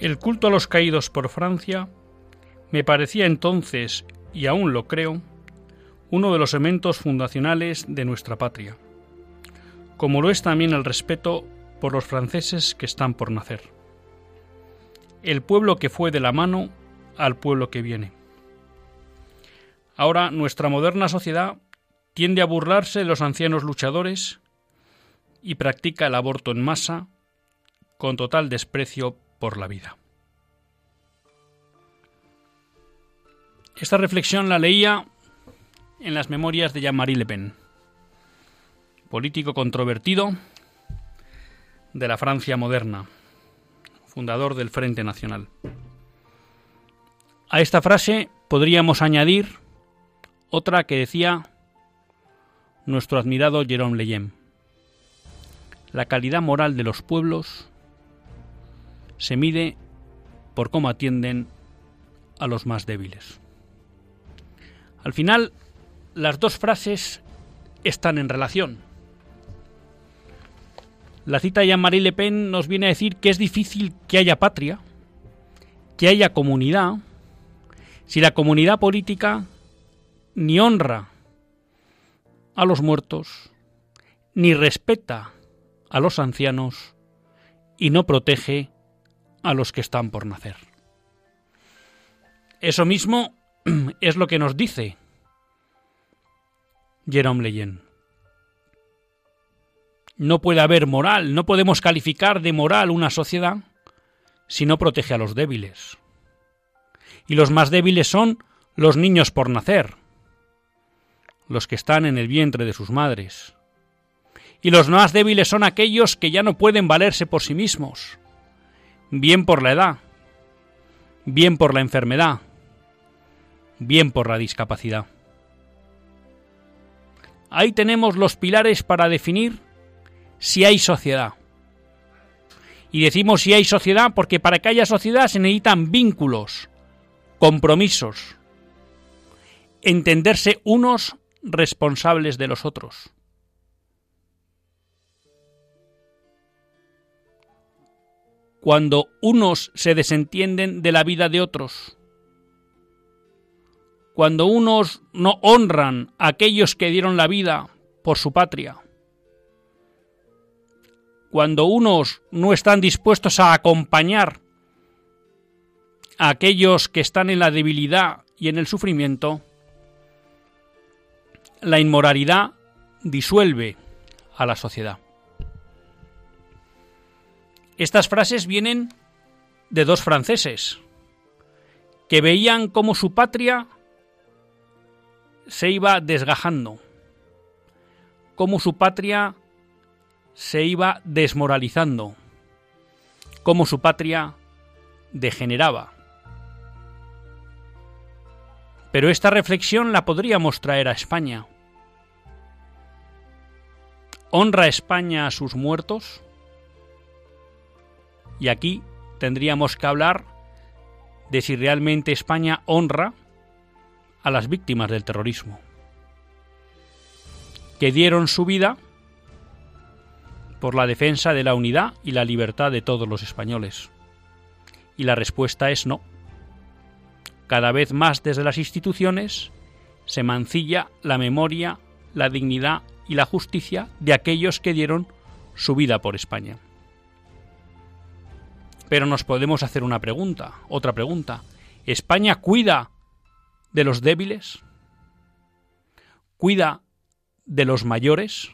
El culto a los caídos por Francia me parecía entonces, y aún lo creo, uno de los elementos fundacionales de nuestra patria, como lo es también el respeto por los franceses que están por nacer. El pueblo que fue de la mano al pueblo que viene. Ahora nuestra moderna sociedad tiende a burlarse de los ancianos luchadores y practica el aborto en masa con total desprecio por la vida. Esta reflexión la leía en las memorias de Jean-Marie Le Pen, político controvertido de la Francia moderna, fundador del Frente Nacional. A esta frase podríamos añadir otra que decía nuestro admirado Jérôme Leyen. La calidad moral de los pueblos se mide por cómo atienden a los más débiles. Al final, las dos frases están en relación. La cita de Jean-Marie Le Pen nos viene a decir que es difícil que haya patria, que haya comunidad, si la comunidad política ni honra a los muertos, ni respeta a los ancianos y no protege a los que están por nacer. Eso mismo es lo que nos dice Jerome Leyen. No puede haber moral, no podemos calificar de moral una sociedad si no protege a los débiles. Y los más débiles son los niños por nacer, los que están en el vientre de sus madres. Y los más débiles son aquellos que ya no pueden valerse por sí mismos, bien por la edad, bien por la enfermedad, bien por la discapacidad. Ahí tenemos los pilares para definir si hay sociedad. Y decimos si hay sociedad porque para que haya sociedad se necesitan vínculos, compromisos, entenderse unos responsables de los otros. Cuando unos se desentienden de la vida de otros, cuando unos no honran a aquellos que dieron la vida por su patria, cuando unos no están dispuestos a acompañar a aquellos que están en la debilidad y en el sufrimiento, la inmoralidad disuelve a la sociedad. Estas frases vienen de dos franceses, que veían cómo su patria se iba desgajando, cómo su patria se iba desmoralizando, cómo su patria degeneraba. Pero esta reflexión la podríamos traer a España. ¿Honra España a sus muertos? Y aquí tendríamos que hablar de si realmente España honra a las víctimas del terrorismo, que dieron su vida por la defensa de la unidad y la libertad de todos los españoles. Y la respuesta es no. Cada vez más desde las instituciones se mancilla la memoria, la dignidad y la justicia de aquellos que dieron su vida por España. Pero nos podemos hacer una pregunta, otra pregunta. ¿España cuida de los débiles? ¿Cuida de los mayores?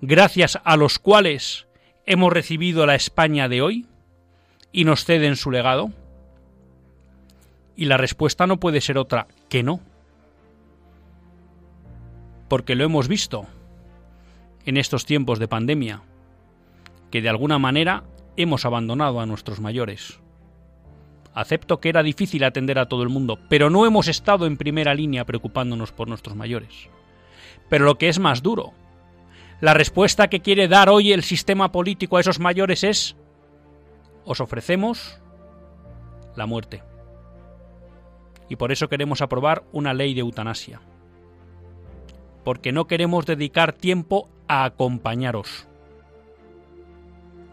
Gracias a los cuales hemos recibido la España de hoy y nos ceden su legado. Y la respuesta no puede ser otra que no. Porque lo hemos visto en estos tiempos de pandemia, que de alguna manera hemos abandonado a nuestros mayores. Acepto que era difícil atender a todo el mundo, pero no hemos estado en primera línea preocupándonos por nuestros mayores. Pero lo que es más duro, la respuesta que quiere dar hoy el sistema político a esos mayores es os ofrecemos la muerte. Y por eso queremos aprobar una ley de eutanasia. Porque no queremos dedicar tiempo a acompañaros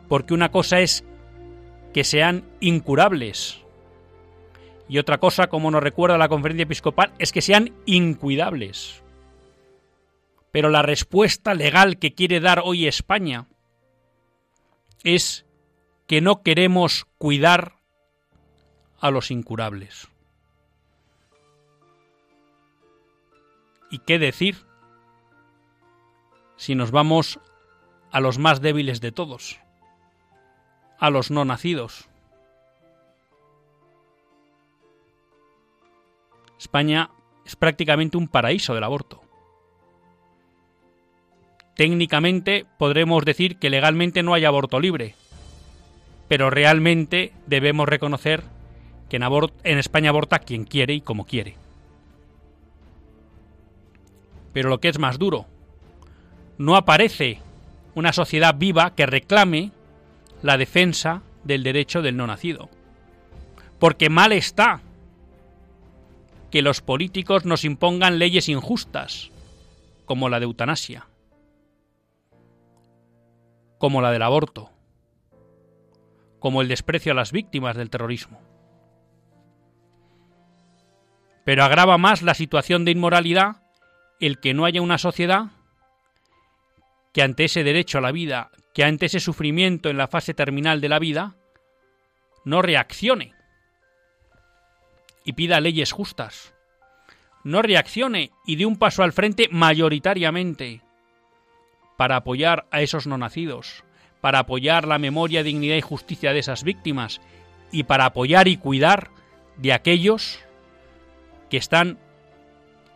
porque una cosa es que sean incurables y otra cosa, como nos recuerda la conferencia episcopal, es que sean incuidables. Pero la respuesta legal que quiere dar hoy España es que no queremos cuidar a los incurables. ¿Y qué decir si nos vamos a los más débiles de todos? A los no nacidos. España es prácticamente un paraíso del aborto. Técnicamente podremos decir que legalmente no hay aborto libre, pero realmente debemos reconocer que en, España aborta quien quiere y como quiere. Pero lo que es más duro, no aparece una sociedad viva que reclame la defensa del derecho del no nacido. Porque mal está que los políticos nos impongan leyes injustas, como la de eutanasia, como la del aborto, como el desprecio a las víctimas del terrorismo. Pero agrava más la situación de inmoralidad el que no haya una sociedad que ante ese derecho a la vida que ante ese sufrimiento en la fase terminal de la vida no reaccione y pida leyes justas. No reaccione y dé un paso al frente mayoritariamente para apoyar a esos no nacidos, para apoyar la memoria, dignidad y justicia de esas víctimas y para apoyar y cuidar de aquellos que están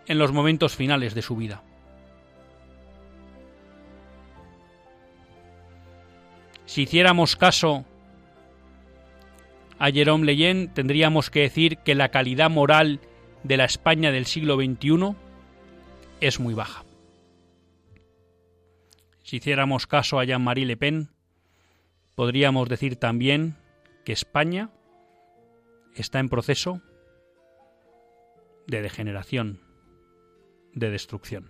en los momentos finales de su vida. Si hiciéramos caso a Jerome Leyen, tendríamos que decir que la calidad moral de la España del siglo XXI es muy baja. Si hiciéramos caso a Jean-Marie Le Pen, podríamos decir también que España está en proceso de degeneración, de destrucción.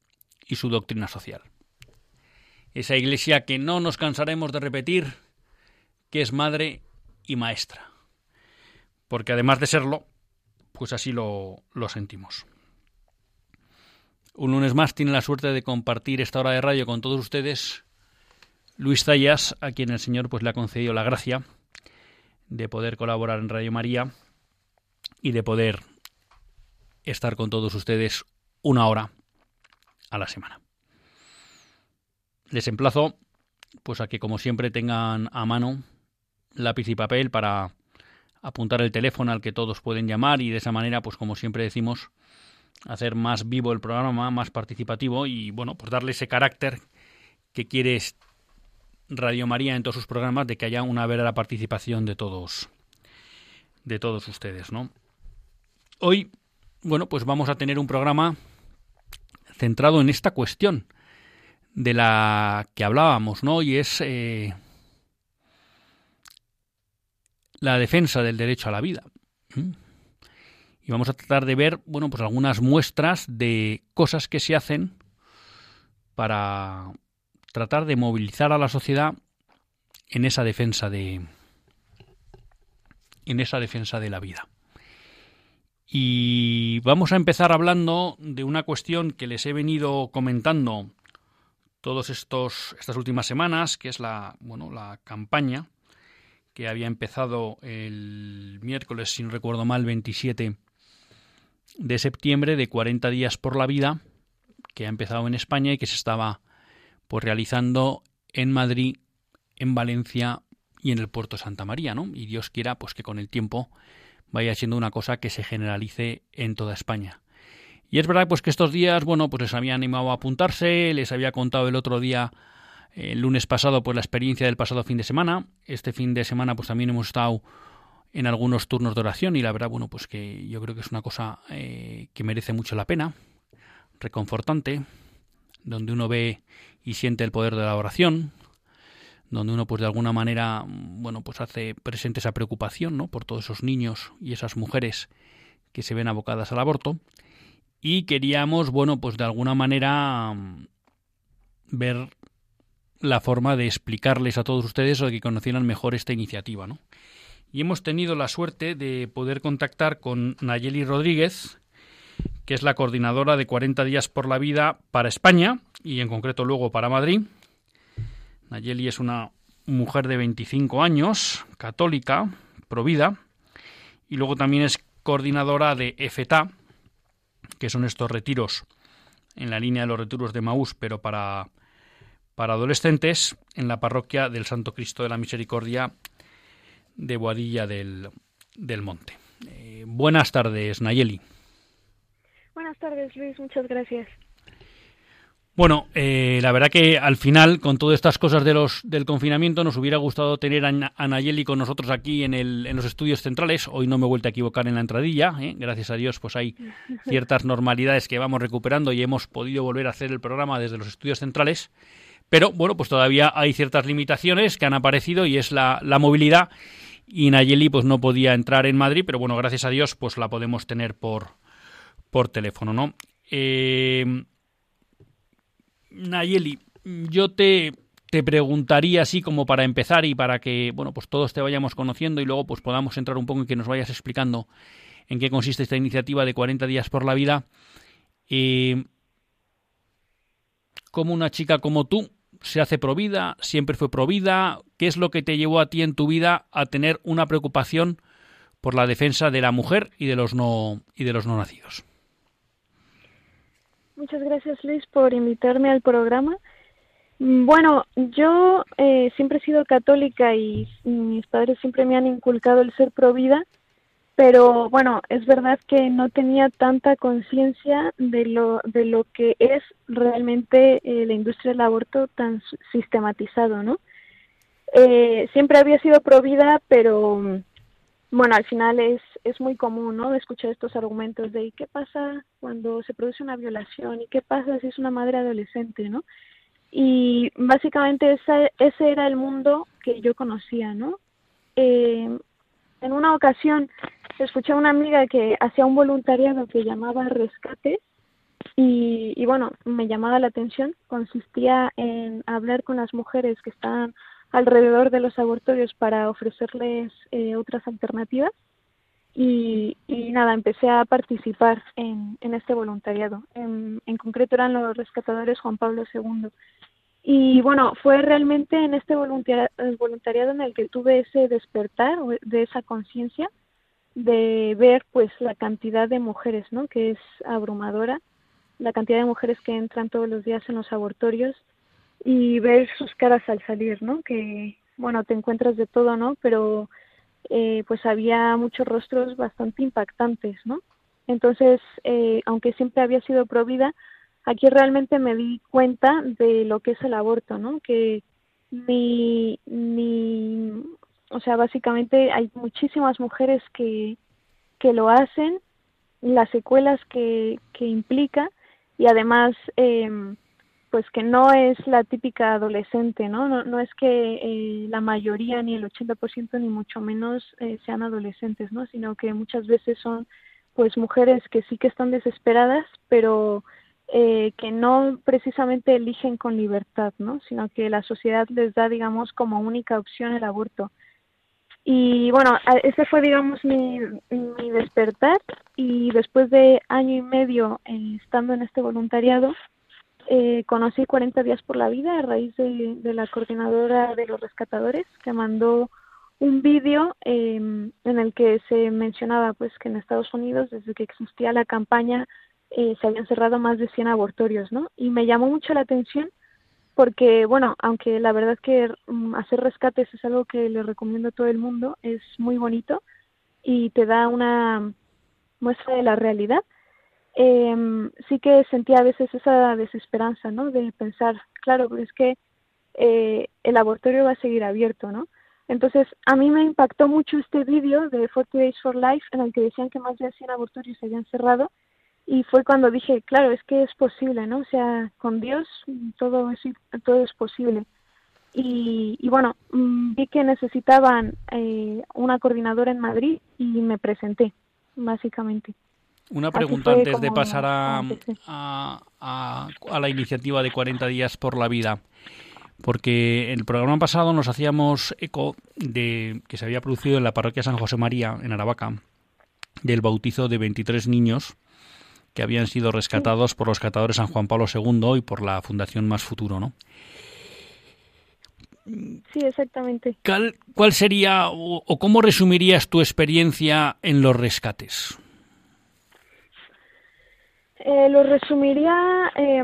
y su doctrina social. Esa iglesia que no nos cansaremos de repetir que es madre y maestra. Porque además de serlo, pues así lo, lo sentimos. Un lunes más tiene la suerte de compartir esta hora de radio con todos ustedes Luis Zayas, a quien el Señor pues le ha concedido la gracia de poder colaborar en Radio María y de poder estar con todos ustedes una hora a la semana. Les emplazo pues a que como siempre tengan a mano lápiz y papel para apuntar el teléfono al que todos pueden llamar y de esa manera pues como siempre decimos hacer más vivo el programa, más participativo y bueno, pues darle ese carácter que quiere Radio María en todos sus programas de que haya una verdadera participación de todos de todos ustedes, ¿no? Hoy, bueno, pues vamos a tener un programa centrado en esta cuestión de la que hablábamos, ¿no? Y es eh, la defensa del derecho a la vida. Y vamos a tratar de ver, bueno, pues algunas muestras de cosas que se hacen para tratar de movilizar a la sociedad en esa defensa de en esa defensa de la vida. Y vamos a empezar hablando de una cuestión que les he venido comentando estos estas últimas semanas, que es la bueno, la campaña que había empezado el miércoles, si no recuerdo mal, 27 de septiembre de 40 días por la vida, que ha empezado en España y que se estaba pues realizando en Madrid, en Valencia y en el puerto Santa María, ¿no? Y Dios quiera pues que con el tiempo vaya siendo una cosa que se generalice en toda España. Y es verdad pues que estos días, bueno, pues les había animado a apuntarse, les había contado el otro día el lunes pasado pues la experiencia del pasado fin de semana. Este fin de semana pues también hemos estado en algunos turnos de oración y la verdad, bueno, pues que yo creo que es una cosa eh, que merece mucho la pena, reconfortante, donde uno ve y siente el poder de la oración, donde uno pues de alguna manera, bueno, pues hace presente esa preocupación, ¿no? Por todos esos niños y esas mujeres que se ven abocadas al aborto y queríamos, bueno, pues de alguna manera ver la forma de explicarles a todos ustedes o de que conocieran mejor esta iniciativa, ¿no? Y hemos tenido la suerte de poder contactar con Nayeli Rodríguez, que es la coordinadora de 40 días por la vida para España y en concreto luego para Madrid. Nayeli es una mujer de 25 años, católica, provida, y luego también es coordinadora de EFETA, que son estos retiros en la línea de los retiros de Maús, pero para para adolescentes en la parroquia del Santo Cristo de la Misericordia de Boadilla del, Monte. Eh, buenas tardes, Nayeli. Buenas tardes, Luis. Muchas gracias. Bueno, eh, la verdad que al final, con todas estas cosas de los, del confinamiento, nos hubiera gustado tener a, Nayeli con nosotros aquí en, el, en los estudios centrales. Hoy no me he vuelto a equivocar en la entradilla. ¿eh? Gracias a Dios, pues hay ciertas normalidades que vamos recuperando y hemos podido volver a hacer el programa desde los estudios centrales. Pero bueno, pues todavía hay ciertas limitaciones que han aparecido y es la, movilidad. Y Nayeli pues no podía entrar en Madrid, pero bueno, gracias a Dios pues la podemos tener por, por teléfono, ¿no? Eh, Nayeli, yo te, te preguntaría así como para empezar y para que bueno pues todos te vayamos conociendo y luego pues podamos entrar un poco en que nos vayas explicando en qué consiste esta iniciativa de 40 días por la vida. Eh, como una chica como tú se hace provida, siempre fue provida. ¿Qué es lo que te llevó a ti en tu vida a tener una preocupación por la defensa de la mujer y de los no y de los no nacidos? Muchas gracias Luis por invitarme al programa. Mm, bueno, yo eh, siempre he sido católica y mis padres siempre me han inculcado el ser provida pero bueno, es verdad que no tenía tanta conciencia de lo, de lo que es realmente eh, la industria del aborto tan sistematizado, ¿no? Eh, siempre había sido provida, pero bueno, al final es, es muy común, ¿no? Escuchar estos argumentos de ¿y qué pasa cuando se produce una violación? ¿Y qué pasa si es una madre adolescente, ¿no? Y básicamente ese, ese era el mundo que yo conocía, ¿no? Eh, en una ocasión escuché a una amiga que hacía un voluntariado que llamaba Rescate y, y, bueno, me llamaba la atención. Consistía en hablar con las mujeres que están alrededor de los abortorios para ofrecerles eh, otras alternativas. y, nada, empecé a participar en, en este voluntariado. En, en, concreto eran los rescatadores Juan Pablo II. Y bueno, fue realmente en este voluntariado en el que tuve ese despertar de esa conciencia de ver pues la cantidad de mujeres, ¿no? Que es abrumadora, la cantidad de mujeres que entran todos los días en los abortorios y ver sus caras al salir, ¿no? Que bueno, te encuentras de todo, ¿no? Pero eh, pues había muchos rostros bastante impactantes, ¿no? Entonces, eh, aunque siempre había sido provida, aquí realmente me di cuenta de lo que es el aborto, ¿no? Que ni, ni, o sea, básicamente hay muchísimas mujeres que, que lo hacen, las secuelas que, que implica y además eh, pues que no es la típica adolescente, ¿no? No, no es que eh, la mayoría, ni el 80%, ni mucho menos eh, sean adolescentes, ¿no? Sino que muchas veces son, pues, mujeres que sí que están desesperadas, pero eh, que no precisamente eligen con libertad, ¿no? Sino que la sociedad les da, digamos, como única opción el aborto. Y bueno, ese fue, digamos, mi, mi despertar y después de año y medio estando en este voluntariado, eh, conocí 40 días por la vida a raíz de, la coordinadora de los rescatadores que mandó un vídeo em, en el que se mencionaba pues que en Estados Unidos desde que existía la campaña eh, se habían cerrado más de 100 abortorios, ¿no? Y me llamó mucho la atención porque, bueno, aunque la verdad que mm, hacer rescates es algo que le recomiendo a todo el mundo, es muy bonito y te da una muestra de la realidad, eh, sí que sentía a veces esa desesperanza, ¿no? De pensar, claro, es que eh, el abortorio va a seguir abierto, ¿no? Entonces, a mí me impactó mucho este vídeo de 40 Days for Life en el que decían que más de 100 abortorios se habían cerrado y fue cuando dije, claro, es que es posible, ¿no? O sea, con Dios todo es, todo es posible. Y, y bueno, mm, vi que necesitaban eh, una coordinadora en Madrid y me presenté, básicamente. Una pregunta antes de pasar a, a, la iniciativa de 40 días por la vida. Porque el programa pasado nos hacíamos eco de que se había producido en la parroquia San José María, en Aravaca, del bautizo de 23 niños que habían sido rescatados por los catadores San Juan Pablo II y por la Fundación Más Futuro, ¿no? Sí, exactamente. ¿Cuál, cuál sería o cómo resumirías tu experiencia en los rescates? Eh, lo resumiría eh,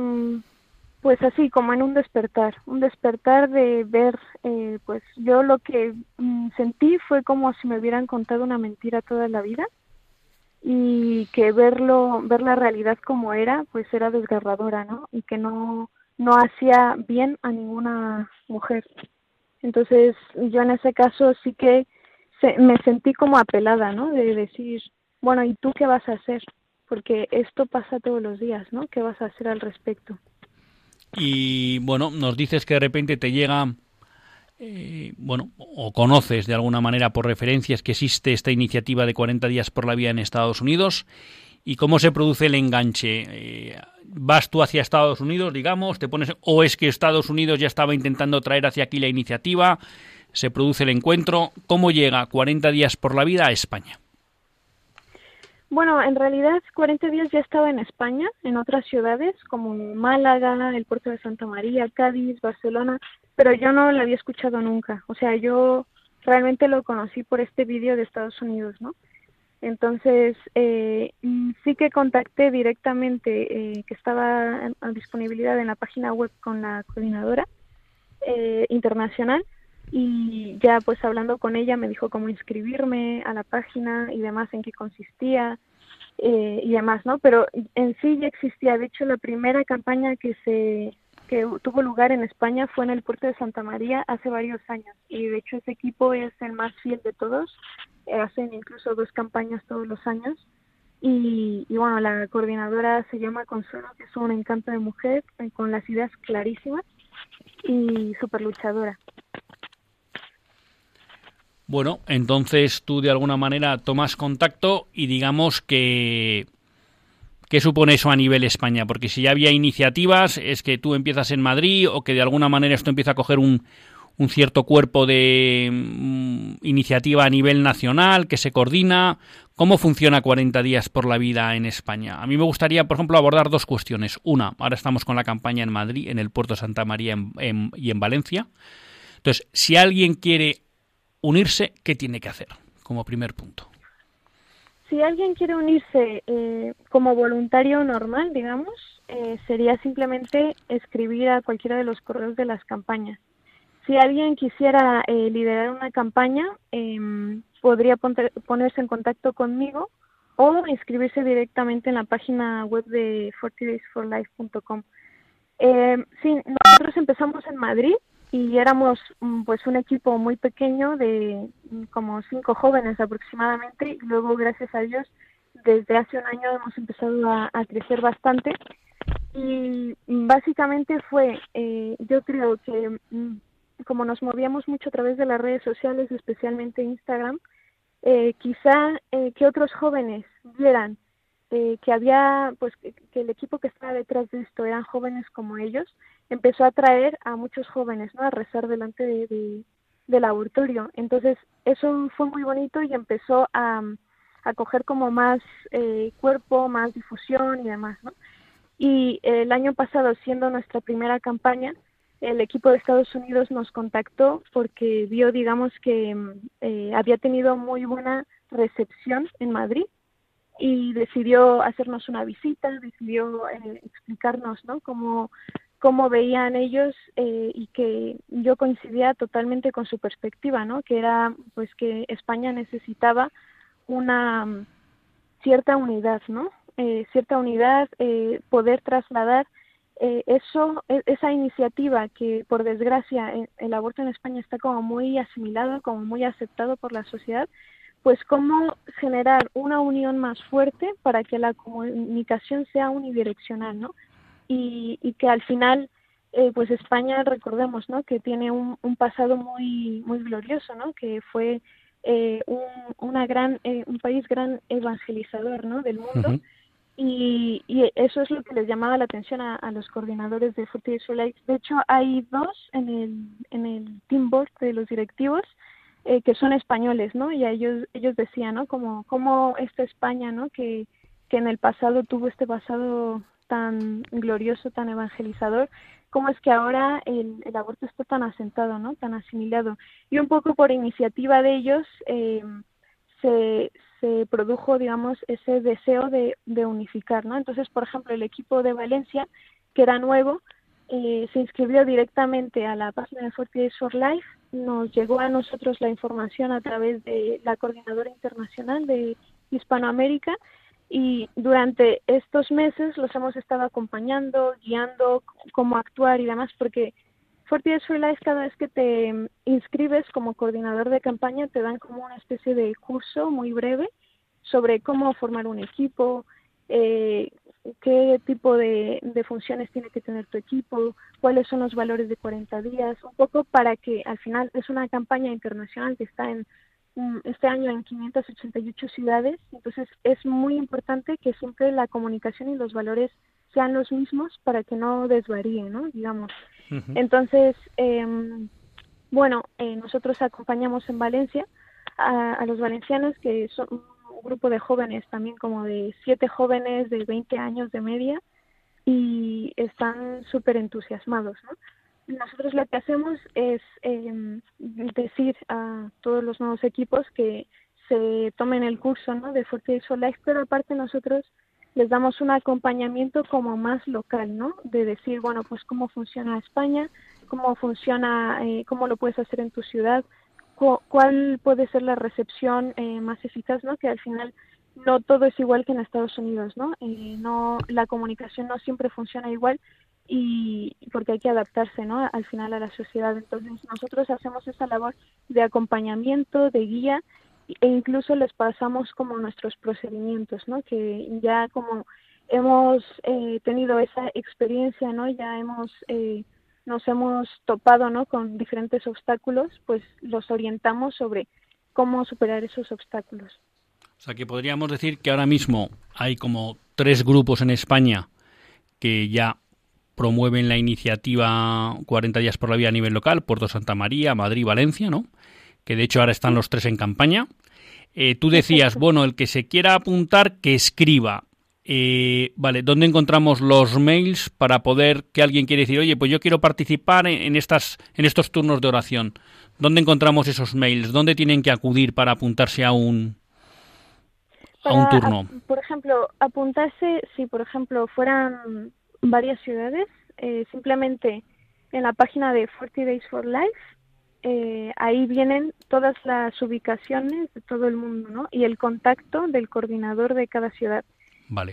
pues así como en un despertar, un despertar de ver, eh, pues yo lo que mm, sentí fue como si me hubieran contado una mentira toda la vida y que verlo, ver la realidad como era, pues era desgarradora, ¿no? Y que no, no hacía bien a ninguna mujer. Entonces yo en ese caso sí que me sentí como apelada, ¿no? De decir, bueno, ¿y tú qué vas a hacer? Porque esto pasa todos los días, ¿no? ¿Qué vas a hacer al respecto? Y bueno, nos dices que de repente te llega, eh, bueno, o conoces de alguna manera por referencias que existe esta iniciativa de 40 días por la vía en Estados Unidos. ¿Y cómo se produce el enganche? Eh, ¿Vas tú hacia Estados Unidos, digamos? ¿Te pones, ¿O es que Estados Unidos ya estaba intentando traer hacia aquí la iniciativa? ¿Se produce el encuentro? ¿Cómo llega 40 días por la vida a España? Bueno, en realidad 40 días ya estaba en España, en otras ciudades como Málaga, el puerto de Santa María, Cádiz, Barcelona, pero yo no lo había escuchado nunca. O sea, yo realmente lo conocí por este vídeo de Estados Unidos, ¿no? Entonces, eh, sí que contacté directamente, eh, que estaba en, disponibilidad en la página web con la coordinadora eh, internacional y ya pues hablando con ella me dijo cómo inscribirme a la página y demás en qué consistía eh, y demás, ¿no? Pero en sí ya existía, de hecho la primera campaña que se que tuvo lugar en España fue en el puerto de Santa María hace varios años y de hecho ese equipo es el más fiel de todos, eh, hacen incluso dos campañas todos los años y, y, bueno, la coordinadora se llama Consuelo, que es un encanto de mujer eh, con las ideas clarísimas y súper luchadora. Bueno, entonces tú de alguna manera tomas contacto y digamos que... ¿Qué supone eso a nivel España? Porque si ya había iniciativas, es que tú empiezas en Madrid o que de alguna manera esto empieza a coger un, un cierto cuerpo de mm, iniciativa a nivel nacional que se coordina. ¿Cómo funciona 40 días por la vida en España? A mí me gustaría, por ejemplo, abordar dos cuestiones. Una, ahora estamos con la campaña en Madrid, en el puerto de Santa María y en Valencia. Entonces, si alguien quiere unirse, ¿qué tiene que hacer? Como primer punto. Si alguien quiere unirse eh, como voluntario normal, digamos, eh, sería simplemente escribir a cualquiera de los correos de las campañas. Si alguien quisiera eh, liderar una campaña, em, podría ponerse en contacto conmigo o inscribirse directamente en la página web de 40daysforlife.com. Eh, sí, nosotros empezamos en Madrid y éramos mm, pues un equipo muy pequeño de mm, como cinco jóvenes aproximadamente y luego gracias a Dios desde hace un año hemos empezado a, crecer bastante. Y básicamente fue eh, yo creo que mm, como nos movíamos mucho a través de las redes sociales, especialmente Instagram, eh, quizá eh, que otros jóvenes vieran eh, que había, pues, que, el equipo que estaba detrás de esto eran jóvenes como ellos, empezó a atraer a muchos jóvenes, ¿no? A rezar delante de, del laboratorio. Entonces, eso fue muy bonito y empezó a, a coger como más cuerpo, más difusión y demás, ¿no? Y el año pasado, siendo nuestra primera campaña, el equipo de Estados Unidos nos contactó porque vio, digamos, que eh, había tenido muy buena recepción en Madrid y decidió hacernos una visita, decidió eh, explicarnos, ¿no? Cómo, cómo veían ellos eh, y que yo coincidía totalmente con su perspectiva, ¿no? Que era, pues, que España necesitaba una cierta unidad, ¿no? cierta unidad, poder trasladar eh, eso, e, esa iniciativa que por desgracia el, aborto en España está como muy asimilado, como muy aceptado por la sociedad, pues cómo generar una unión más fuerte para que la comunicación sea unidireccional, ¿no? Y, y que al final, eh, pues España, recordemos, ¿no? Que tiene un, un pasado muy, muy glorioso, ¿no? Que fue eh, un, una gran, eh, un país gran evangelizador, ¿no? Del mundo. Y, eso es lo que les llamaba la atención a, los coordinadores de Forty. De hecho, hay dos en el, en el team board de los directivos eh, que son españoles, ¿no? Y ellos, ellos decían, ¿no? Como, como esta España, ¿no? Que, que en el pasado tuvo este pasado tan glorioso, tan evangelizador, cómo es que ahora el, el, aborto está tan asentado, ¿no? Tan asimilado. Y un poco por iniciativa de ellos eh, se, se produjo, digamos, ese deseo de, de, unificar, ¿no? Entonces, por ejemplo, el equipo de Valencia, que era nuevo, eh, se inscribió directamente a la página de Forty Days for Life, nos llegó a nosotros la información a través de la coordinadora internacional de Hispanoamérica y durante estos meses los hemos estado acompañando, guiando cómo actuar y demás, porque Forty Days for Life, cada vez que te inscribes como coordinador de campaña, te dan como una especie de curso muy breve sobre cómo formar un equipo, eh, qué tipo de, de, funciones tiene que tener tu equipo, cuáles son los valores de 40 días, un poco para que al final es una campaña internacional que está en mm, este año en 588 ciudades, entonces es muy importante que siempre la comunicación y los valores sean los mismos para que no desvaríen, ¿no? Digamos. Entonces, eh, bueno, eh, nosotros acompañamos en Valencia a, a, los valencianos, que son un grupo de jóvenes, también como de siete jóvenes de 20 años de media, y están súper entusiasmados, ¿no? Nosotros lo que hacemos es eh, decir a todos los nuevos equipos que se tomen el curso ¿no? de Forte Life, pero aparte nosotros les damos un acompañamiento como más local, ¿no? De decir, bueno, pues cómo funciona España, cómo funciona, eh, cómo lo puedes hacer en tu ciudad, cu cuál puede ser la recepción eh, más eficaz, ¿no? Que al final no todo es igual que en Estados Unidos, ¿no? Eh, no la comunicación no siempre funciona igual y porque hay que adaptarse, ¿no? Al final a la sociedad. Entonces nosotros hacemos esa labor de acompañamiento, de guía e incluso les pasamos como nuestros procedimientos, ¿no? Que ya como hemos eh, tenido esa experiencia, ¿no? Ya hemos eh, nos hemos topado, ¿no? Con diferentes obstáculos, pues los orientamos sobre cómo superar esos obstáculos. O sea que podríamos decir que ahora mismo hay como tres grupos en España que ya promueven la iniciativa 40 días por la vida a nivel local, Puerto Santa María, Madrid, Valencia, ¿no? Que de hecho ahora están los tres en campaña. Eh, tú decías, bueno, el que se quiera apuntar, que escriba. Eh, vale, ¿dónde encontramos los mails para poder que alguien quiera decir, oye, pues yo quiero participar en, estas, en estos turnos de oración? ¿Dónde encontramos esos mails? ¿Dónde tienen que acudir para apuntarse a un, a un turno? por ejemplo, apuntarse, si por ejemplo fueran varias ciudades, eh, simplemente en la página de 40 Days for Life, eh, ahí vienen todas las ubicaciones de todo el mundo, ¿no? Y el contacto del coordinador de cada ciudad.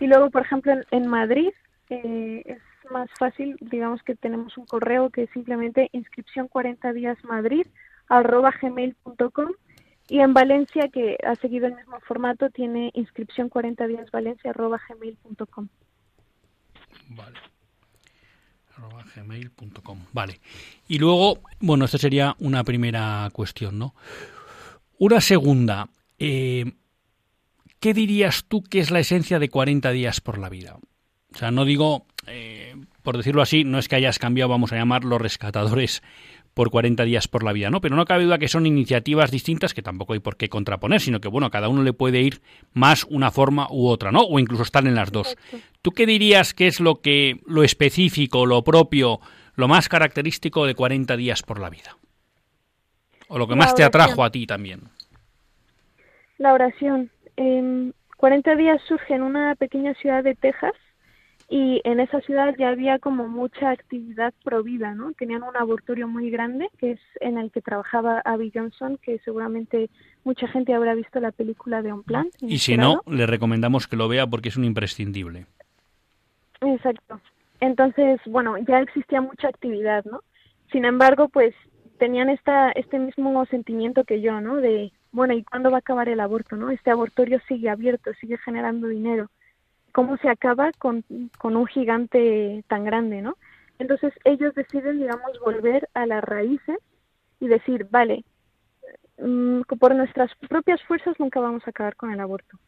Y luego, por ejemplo, en, Madrid eh, es más fácil, digamos que tenemos un correo que es simplemente inscripción 40 días Madrid arroba gmail.com y en Valencia, que ha seguido el mismo formato, tiene inscripción 40 días Valencia arroba gmail.com. Vale. Arroba gmail.com. Vale. Y luego, bueno, esta sería una primera cuestión, ¿no? Una segunda. Eh, ¿qué dirías tú que es la esencia de 40 días por la vida? O sea, no digo, eh, por decirlo así, no es que hayas cambiado, vamos a llamar los rescatadores por 40 días por la vida, ¿no? Pero no cabe duda que son iniciativas distintas que tampoco hay por qué contraponer, sino que, bueno, cada uno le puede ir más una forma u otra, ¿no? O incluso estar en las dos. ¿Tú qué dirías que es lo que, lo específico, lo propio, lo más característico de 40 días por la vida? O lo que más te atrajo a ti también. La oración. 40 em, días surge en una pequeña ciudad de Texas y en esa ciudad ya había como mucha actividad provida, ¿no? Tenían un abortorio muy grande que es en el que trabajaba Abby Johnson, que seguramente mucha gente habrá visto la película de On Plan. Y si no, le recomendamos que lo vea porque es un imprescindible. Exacto. Entonces, bueno, ya existía mucha actividad, ¿no? Sin embargo, pues tenían esta, este mismo sentimiento que yo, ¿no? De bueno, ¿y cuándo va a acabar el aborto? ¿no? Este abortorio sigue abierto, sigue generando dinero. ¿Cómo se acaba con, un gigante tan grande? ¿no? Entonces ellos deciden, digamos, volver a las raíces y decir, vale, mm, por nuestras propias fuerzas nunca vamos a acabar con el aborto.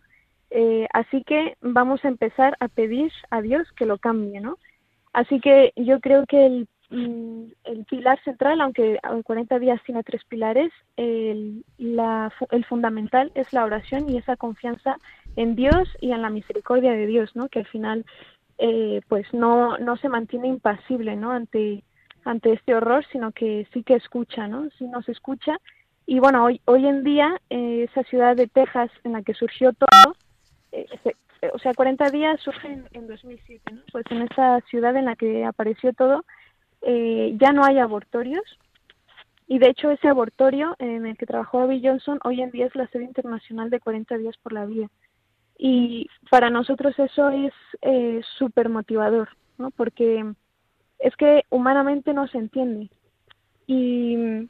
Eh, así que vamos a empezar a pedir a Dios que lo cambie, ¿no? Así que yo creo que el el pilar central, aunque en 40 días tiene tres pilares, el, el fundamental es la oración y esa confianza en Dios y en la misericordia de Dios, ¿no? Que al final, eh, pues no, no se mantiene impasible, ¿no? Ante, ante este horror, sino que sí que escucha, ¿no? Sí nos escucha. Y bueno, hoy, hoy en día, eh, esa ciudad de Texas en la que surgió todo, eh, o sea, 40 días surge en, en 2007, ¿no? Pues en esa ciudad en la que apareció todo, eh, ya no hay abortorios y de hecho ese abortorio en el que trabajó Abby Johnson hoy en día es la sede internacional de 40 días por la vida. Y para nosotros eso es eh, súper motivador, ¿no? Porque es que humanamente no se entiende. Y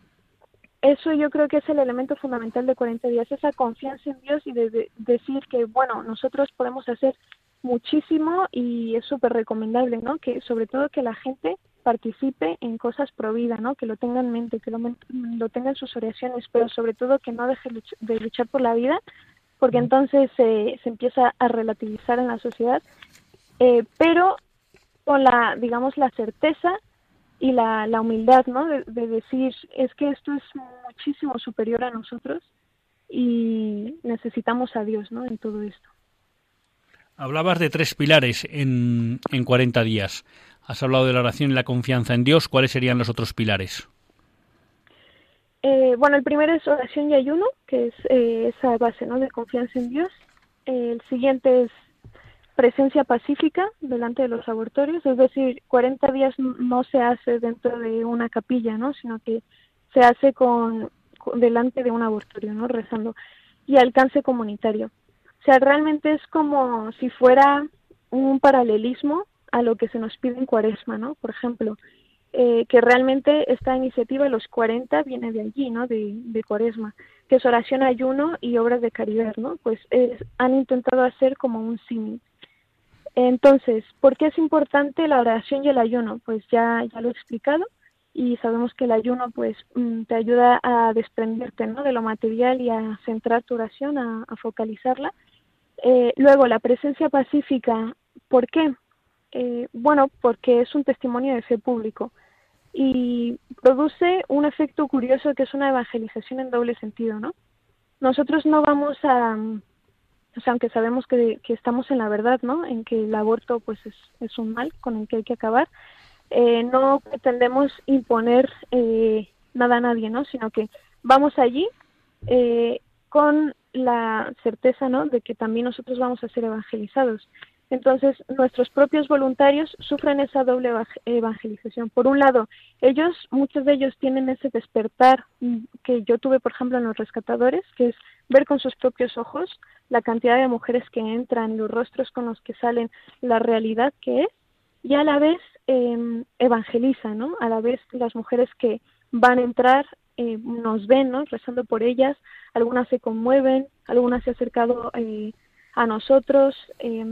eso yo creo que es el elemento fundamental de 40 días, esa confianza en Dios y de decir que, bueno, nosotros podemos hacer muchísimo y es súper recomendable, ¿no? Que sobre todo que la gente participe en cosas pro vida, ¿no? Que lo tenga en mente, que lo, lo tenga en sus oraciones, pero sobre todo que no deje de luchar por la vida, porque entonces se empieza a relativizar en la sociedad, eh, pero con la, digamos, la certeza y la, la humildad, ¿no? De, de, decir, es que esto es muchísimo superior a nosotros y necesitamos a Dios, ¿no? En todo esto. Hablabas de tres pilares en, en 40 días. Has hablado de la oración y la confianza en Dios. ¿Cuáles serían los otros pilares? Eh, bueno, el primero es oración y ayuno, que es eh, esa base ¿no? de confianza en Dios. el siguiente es presencia pacífica delante de los abortorios, es decir, 40 días no se hace dentro de una capilla, ¿no? sino que se hace con, delante de un abortorio, ¿no? rezando. Y alcance comunitario. O sea, realmente es como si fuera un paralelismo a lo que se nos pide en cuaresma, ¿no? Por ejemplo, eh, que realmente esta iniciativa los 40 viene de allí, ¿no? De, de cuaresma, que es oración, ayuno y obras de caridad, ¿no? Pues han intentado hacer como un símil. Entonces, ¿por qué es importante la oración y el ayuno? Pues ya, ya lo he explicado y sabemos que el ayuno pues mm, te ayuda a desprenderte ¿no? de lo material y a centrar tu oración, a, focalizarla. Eh, luego, la presencia pacífica, ¿por qué? Eh, bueno, porque es un testimonio de fe público y produce un efecto curioso que es una evangelización en doble sentido, ¿no? Nosotros no vamos a, o sea, aunque sabemos que, estamos en la verdad, ¿no? En que el aborto, pues, es, es un mal con el que hay que acabar, eh, no pretendemos imponer eh, nada a nadie, ¿no? Sino que vamos allí eh, con la certeza, ¿no? De que también nosotros vamos a ser evangelizados. Entonces, nuestros propios voluntarios sufren esa doble evangelización. Por un lado, ellos, muchos de ellos tienen ese despertar que yo tuve, por ejemplo, en los rescatadores, que es ver con sus propios ojos la cantidad de mujeres que entran, los rostros con los que salen, la realidad que es, y a la vez eh, evangeliza, ¿no? A la vez las mujeres que van a entrar eh, nos ven, ¿no? Rezando por ellas, algunas se conmueven, algunas se han acercado eh, a nosotros, eh,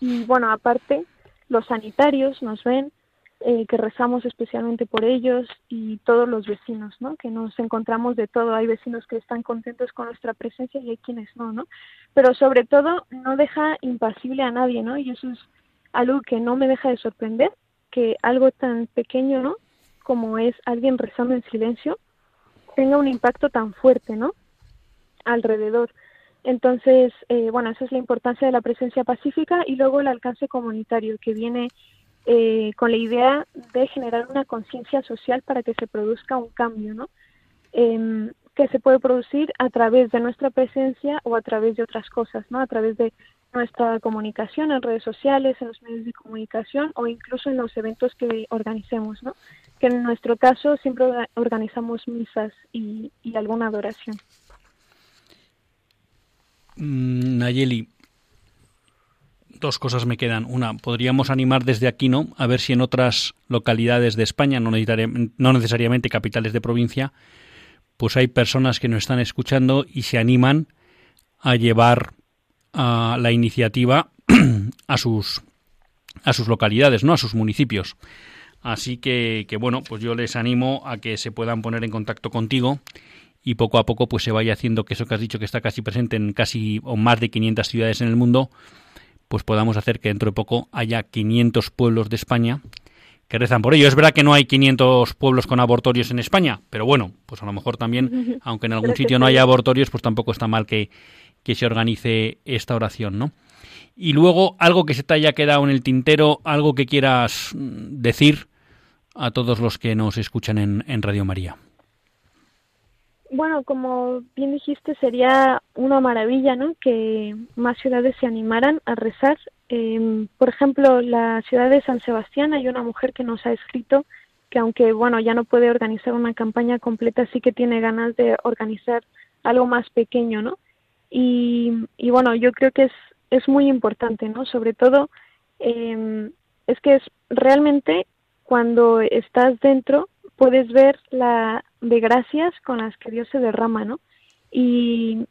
y bueno, aparte, los sanitarios nos ven, eh, que rezamos especialmente por ellos y todos los vecinos, ¿no? Que nos encontramos de todo. Hay vecinos que están contentos con nuestra presencia y hay quienes no, ¿no? Pero sobre todo no deja impasible a nadie, ¿no? Y eso es algo que no me deja de sorprender, que algo tan pequeño, ¿no? Como es alguien rezando en silencio, tenga un impacto tan fuerte, ¿no? Alrededor. Entonces, eh, bueno, esa es la importancia de la presencia pacífica y luego el alcance comunitario que viene eh, con la idea de generar una conciencia social para que se produzca un cambio, ¿no? Em, que se puede producir a través de nuestra presencia o a través de otras cosas, ¿no? A través de nuestra comunicación en redes sociales, en los medios de comunicación o incluso en los eventos que organicemos, ¿no? Que en nuestro caso siempre organizamos misas y alguna adoración. Mm, Nayeli, dos cosas me quedan. Una, podríamos animar desde aquí, ¿no? A ver si en otras localidades de España, no, necesariamente capitales de provincia, pues hay personas que nos están escuchando y se animan a llevar la iniciativa a sus a sus localidades, ¿no? A sus municipios. Así que, que bueno, pues yo les animo a que se puedan poner en contacto contigo y poco a poco pues se vaya haciendo que eso que has dicho que está casi presente en casi o más de 500 ciudades en el mundo, pues podamos hacer que dentro de poco haya 500 pueblos de España que rezan por ello. Es verdad que no hay 500 pueblos con abortorios en España, pero bueno, pues a lo mejor también, aunque en algún sitio no haya abortorios, pues tampoco está mal que, que se organice esta oración, ¿no? Y luego, algo que se te haya quedado en el tintero, algo que quieras mm, decir a todos los que nos escuchan en, en Radio María. Bueno, como bien dijiste, sería una maravilla, ¿no? Que más ciudades se animaran a rezar. Eh, por ejemplo, la ciudad de San Sebastián hay una mujer que nos ha escrito que aunque, bueno, ya no puede organizar una campaña completa, sí que tiene ganas de organizar algo más pequeño, ¿no? Y, y bueno, yo creo que es, es muy importante, ¿no? Sobre todo, eh, es que es realmente cuando estás dentro puedes ver la de gracias con las que Dios se derrama, ¿no? Y,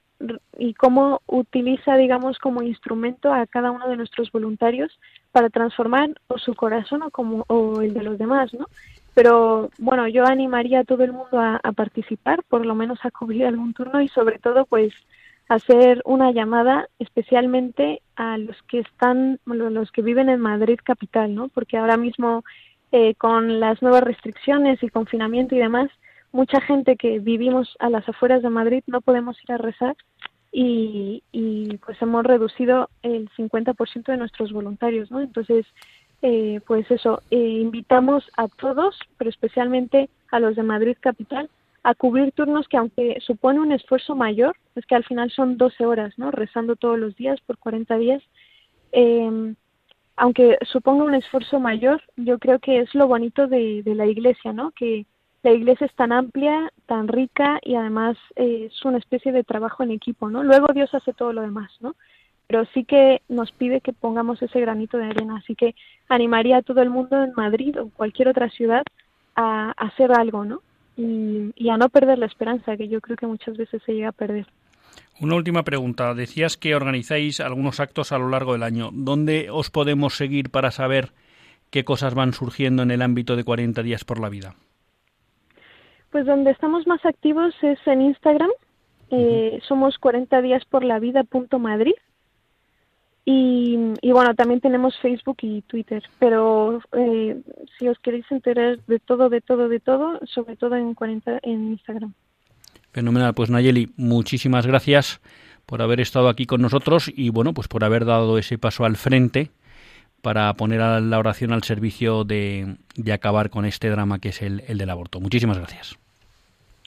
y cómo utiliza, digamos, como instrumento a cada uno de nuestros voluntarios para transformar o su corazón o, como, o el de los demás, ¿no? Pero bueno, yo animaría a todo el mundo a, participar, por lo menos a cubrir algún turno y sobre todo, pues, hacer una llamada especialmente a los que están, los que viven en Madrid capital, ¿no? Porque ahora mismo eh, con las nuevas restricciones y confinamiento y demás, mucha gente que vivimos a las afueras de Madrid no podemos ir a rezar y, y pues hemos reducido el 50% de nuestros voluntarios, ¿no? Entonces, eh, pues eso, eh, invitamos a todos, pero especialmente a los de Madrid Capital, a cubrir turnos que aunque supone un esfuerzo mayor, es que al final son 12 horas, ¿no? Rezando todos los días por 40 días, eh, aunque suponga un esfuerzo mayor, yo creo que es lo bonito de, la iglesia, ¿no? Que la iglesia es tan amplia, tan rica y además eh, es una especie de trabajo en equipo, ¿no? Luego Dios hace todo lo demás, ¿no? Pero sí que nos pide que pongamos ese granito de arena, así que animaría a todo el mundo en Madrid o cualquier otra ciudad a, hacer algo, ¿no? Y, y a no perder la esperanza, que yo creo que muchas veces se llega a perder. Una última pregunta. Decías que organizáis algunos actos a lo largo del año. ¿Dónde os podemos seguir para saber qué cosas van surgiendo en el ámbito de 40 días por la vida? Pues donde estamos más activos es en Instagram. Eh, somos 40 días por la vida punto Madrid. Y, bueno, también tenemos Facebook y Twitter, pero eh, si os queréis enterar de todo, de todo, de todo, sobre todo en, 40, en Instagram. Fenomenal, pues Nayeli, muchísimas gracias por haber estado aquí con nosotros y bueno, pues por haber dado ese paso al frente para poner a la oración al servicio de, de acabar con este drama que es el, el del aborto. Muchísimas gracias.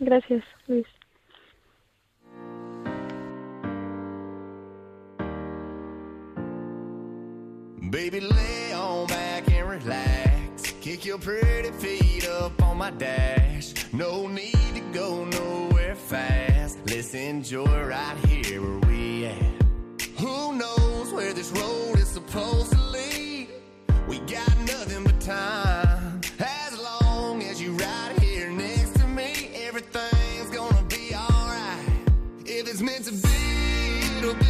Gracias, Luis. Baby, lay on back and relax. Kick your pretty feet up on my dash. No need to go nowhere fast. Let's enjoy right here where we at. Who knows where this road is supposed to lead? Got nothing but time. As long as you right here next to me, everything's gonna be alright. If it's meant to be, it'll be,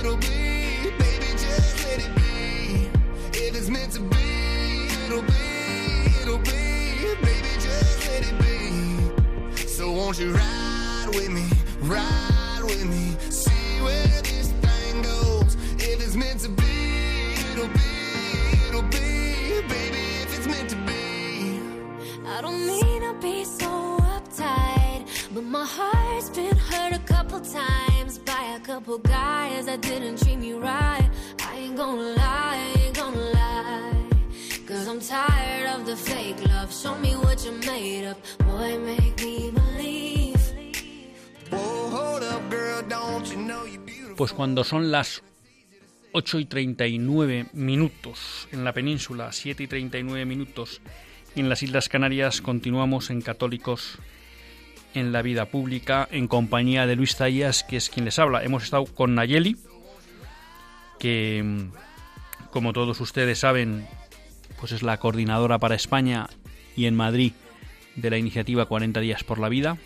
it'll be. Baby, just let it be. If it's meant to be, it'll be, it'll be. Baby, just let it be. So won't you ride with me, ride with me, see where this thing goes. If it's meant to be, be. Baby, if it's meant to be. I don't mean to be so uptight, but my heart's been hurt a couple times by a couple guys that didn't treat me right. I ain't gonna lie, I ain't gonna lie. Cause I'm tired of the fake love. Show me what you're made of. Boy, make me believe. Whoa, hold up, girl, don't you know you're beautiful? Pues cuando son las 8 y 39 minutos en la península, 7 y 39 minutos en las Islas Canarias, continuamos en Católicos en la vida pública en compañía de Luis Zayas, que es quien les habla. Hemos estado con Nayeli, que como todos ustedes saben, pues es la coordinadora para España y en Madrid de la iniciativa 40 días por la vida.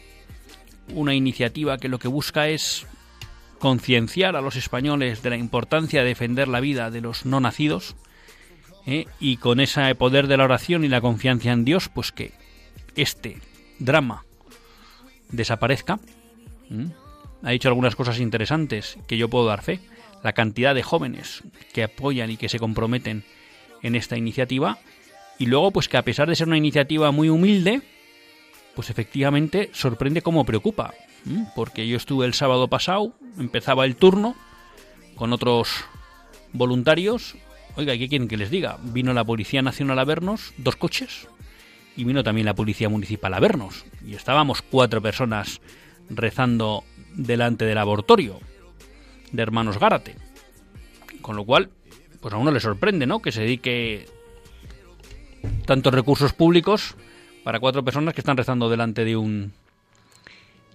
Una iniciativa que lo que busca es concienciar a los españoles de la importancia de defender la vida de los no nacidos ¿eh? y con ese poder de la oración y la confianza en Dios, pues que este drama desaparezca. Ha dicho algunas cosas interesantes que yo puedo dar fe. La cantidad de jóvenes que apoyan y que se comprometen en esta iniciativa. Y luego, pues que a pesar de ser una iniciativa muy humilde, pues efectivamente sorprende cómo preocupa. ¿Mm? Porque yo estuve el sábado pasado, empezaba el turno con otros voluntarios. Oiga, ¿qué quieren que les diga? Vino la Policía Nacional a vernos, dos coches, y vino también la Policía Municipal a vernos. Y estábamos cuatro personas rezando delante del abortorio de Hermanos Gárate. Con lo cual, pues a uno le sorprende, ¿no? Que se dedique tantos recursos públicos para cuatro personas que están rezando delante de un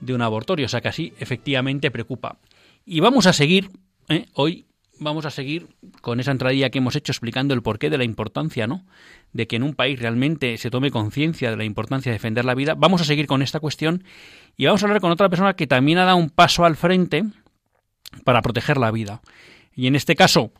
de un abortorio, o sea que así efectivamente preocupa. Y vamos a seguir ¿eh? hoy vamos a seguir con esa entradilla que hemos hecho explicando el porqué de la importancia, ¿no? De que en un país realmente se tome conciencia de la importancia de defender la vida. Vamos a seguir con esta cuestión y vamos a hablar con otra persona que también ha dado un paso al frente para proteger la vida. Y en este caso,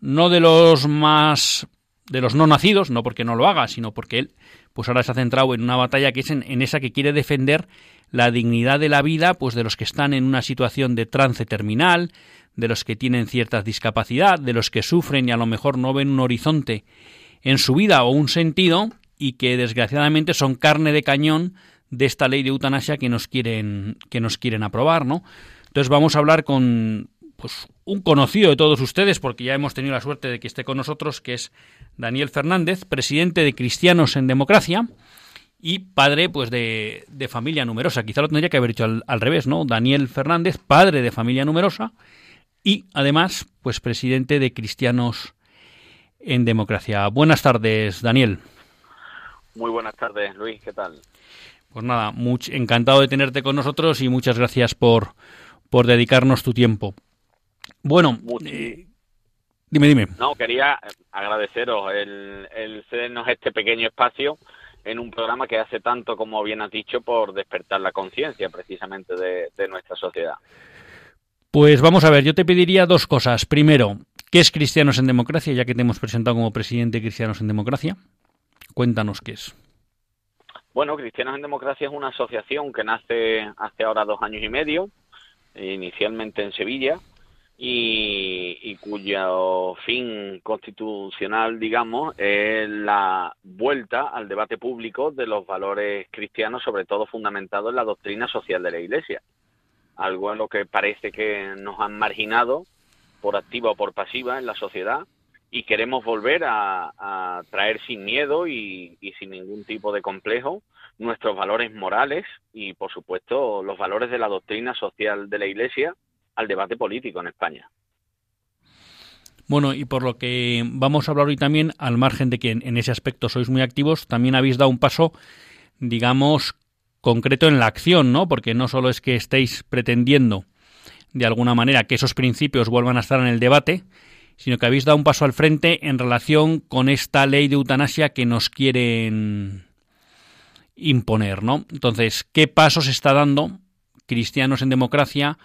no de los más de los no nacidos, no porque no lo haga, sino porque él pues ahora se ha centrado en una batalla que es en, en, esa que quiere defender la dignidad de la vida pues de los que están en una situación de trance terminal, de los que tienen cierta discapacidad, de los que sufren y a lo mejor no ven un horizonte en su vida o un sentido y que desgraciadamente son carne de cañón de esta ley de eutanasia que nos quieren que nos quieren aprobar, ¿no? Entonces vamos a hablar con pues un conocido de todos ustedes porque ya hemos tenido la suerte de que esté con nosotros, que es Daniel Fernández, presidente de Cristianos en Democracia y padre pues de, de familia numerosa. Quizá lo tendría que haber dicho al, al revés, ¿no? Daniel Fernández, padre de familia numerosa y además pues presidente de Cristianos en Democracia. Buenas tardes, Daniel. Muy buenas tardes, Luis, ¿qué tal? Pues nada, much, encantado de tenerte con nosotros y muchas gracias por, por dedicarnos tu tiempo. Bueno, eh, dime, dime. No, quería agradeceros el, el cedernos este pequeño espacio en un programa que hace tanto, como bien has dicho, por despertar la conciencia precisamente de, de nuestra sociedad. Pues vamos a ver, yo te pediría dos cosas. Primero, ¿qué es Cristianos en Democracia? Ya que te hemos presentado como presidente de Cristianos en Democracia. Cuéntanos qué es. Bueno, Cristianos en Democracia es una asociación que nace hace ahora dos años y medio, inicialmente en Sevilla, y, cuyo fin constitucional, digamos, es la vuelta al debate público de los valores cristianos, sobre todo fundamentados en la doctrina social de la Iglesia. Algo en lo que parece que nos han marginado por activa o por pasiva en la sociedad y queremos volver a, traer sin miedo y, y sin ningún tipo de complejo nuestros valores morales y, por supuesto, los valores de la doctrina social de la Iglesia al debate político en España. Bueno, y por lo que vamos a hablar hoy también, al margen de que en ese aspecto sois muy activos, también habéis dado un paso, digamos, concreto en la acción, ¿no? Porque no solo es que estéis pretendiendo, de alguna manera, que esos principios vuelvan a estar en el debate, sino que habéis dado un paso al frente en relación con esta ley de eutanasia que nos quieren imponer, ¿no? Entonces, ¿qué pasos está dando Cristianos en Democracia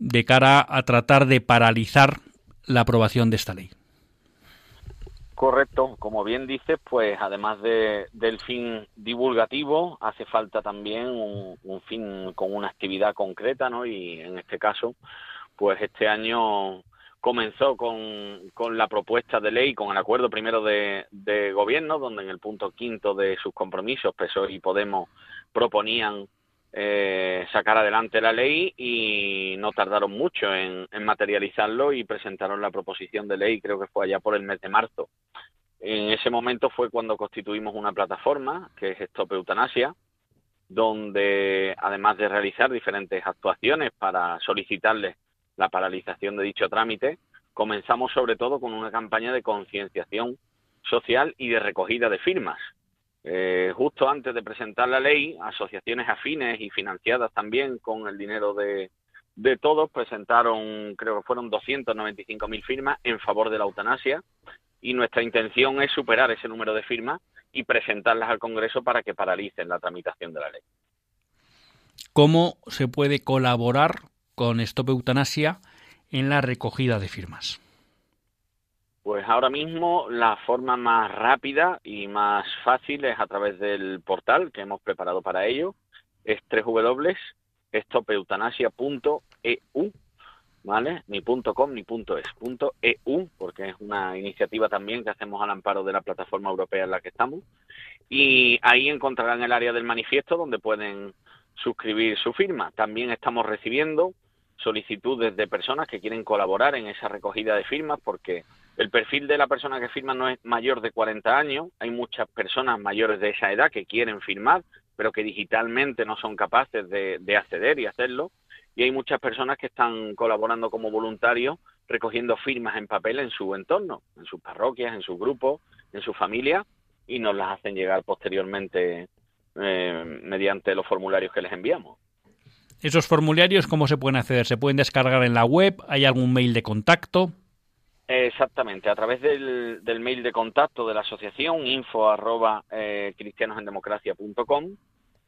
de cara a tratar de paralizar la aprobación de esta ley. Correcto, como bien dices, pues además de, del fin divulgativo, hace falta también un, fin con una actividad concreta, ¿no? Y en este caso, pues este año comenzó con, con la propuesta de ley, con el acuerdo primero de, de gobierno, donde en el punto quinto de sus compromisos PSOE y Podemos proponían eh, sacar adelante la ley y no tardaron mucho en, materializarlo y presentaron la proposición de ley, creo que fue allá por el mes de marzo. En ese momento fue cuando constituimos una plataforma, que es Stop Eutanasia, donde además de realizar diferentes actuaciones para solicitarles la paralización de dicho trámite, comenzamos sobre todo con una campaña de concienciación social y de recogida de firmas, eh, justo antes de presentar la ley, asociaciones afines y financiadas también con el dinero de, de todos presentaron, creo que fueron 295.000 firmas en favor de la eutanasia y nuestra intención es superar ese número de firmas y presentarlas al Congreso para que paralicen la tramitación de la ley. ¿Cómo se puede colaborar con Stop Eutanasia en la recogida de firmas? Pues ahora mismo la forma más rápida y más fácil es a través del portal que hemos preparado para ello. Es www.stopeutanasia.eu, ¿vale? Ni .com ni .es, .eu, porque es una iniciativa también que hacemos al amparo de la plataforma europea en la que estamos. Y ahí encontrarán el área del manifiesto donde pueden suscribir su firma. También estamos recibiendo solicitudes de personas que quieren colaborar en esa recogida de firmas porque el perfil de la persona que firma no es mayor de 40 años, hay muchas personas mayores de esa edad que quieren firmar, pero que digitalmente no son capaces de, acceder y hacerlo, y hay muchas personas que están colaborando como voluntarios recogiendo firmas en papel en su entorno, en sus parroquias, en sus grupos, en su familia, y nos las hacen llegar posteriormente eh, mediante los formularios que les enviamos. ¿Esos formularios cómo se pueden acceder? ¿Se pueden descargar en la web? ¿Hay algún mail de contacto? Exactamente, a través del, mail de contacto de la asociación, info arroba eh, cristianosendemocracia.com,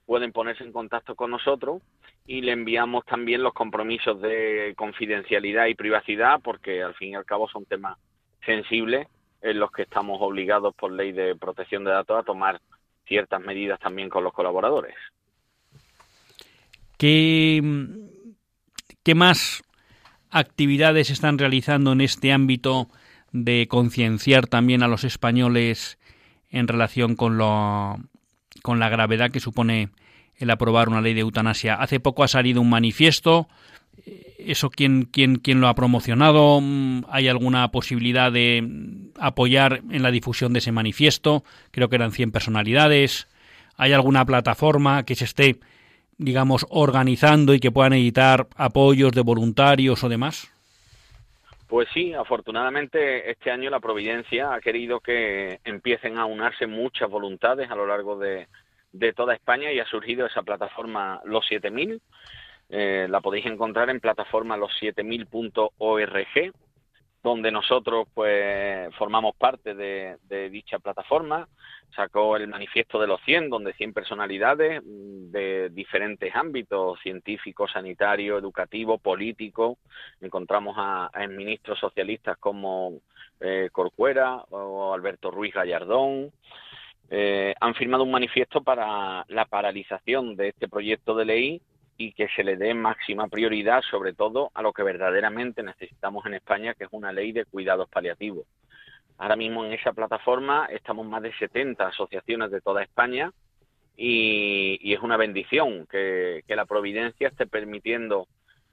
pueden ponerse en contacto con nosotros y le enviamos también los compromisos de confidencialidad y privacidad, porque al fin y al cabo son temas sensibles en los que estamos obligados por ley de protección de datos a tomar ciertas medidas también con los colaboradores. ¿Qué, qué más actividades están realizando en este ámbito de concienciar también a los españoles en relación con, lo, con la gravedad que supone el aprobar una ley de eutanasia? Hace poco ha salido un manifiesto. ¿Eso quién, quién, quién lo ha promocionado? ¿Hay alguna posibilidad de apoyar en la difusión de ese manifiesto? Creo que eran 100 personalidades. ¿Hay alguna plataforma que se esté digamos, organizando y que puedan editar apoyos de voluntarios o demás? Pues sí, afortunadamente este año la Providencia ha querido que empiecen a unarse muchas voluntades a lo largo de, de toda España y ha surgido esa plataforma Los 7000. Eh, la podéis encontrar en plataforma los7000.org, donde nosotros pues formamos parte de, de dicha plataforma. Sacó el manifiesto de los 100, donde 100 personalidades mm, de diferentes ámbitos, científico, sanitario, educativo, político, encontramos a, ministros socialistas como eh, Corcuera o Alberto Ruiz Gallardón, eh, han firmado un manifiesto para la paralización de este proyecto de ley y que se le dé máxima prioridad, sobre todo a lo que verdaderamente necesitamos en España, que es una ley de cuidados paliativos. Ahora mismo en esa plataforma estamos más de 70 asociaciones de toda España y, es una bendición que, la providencia esté permitiendo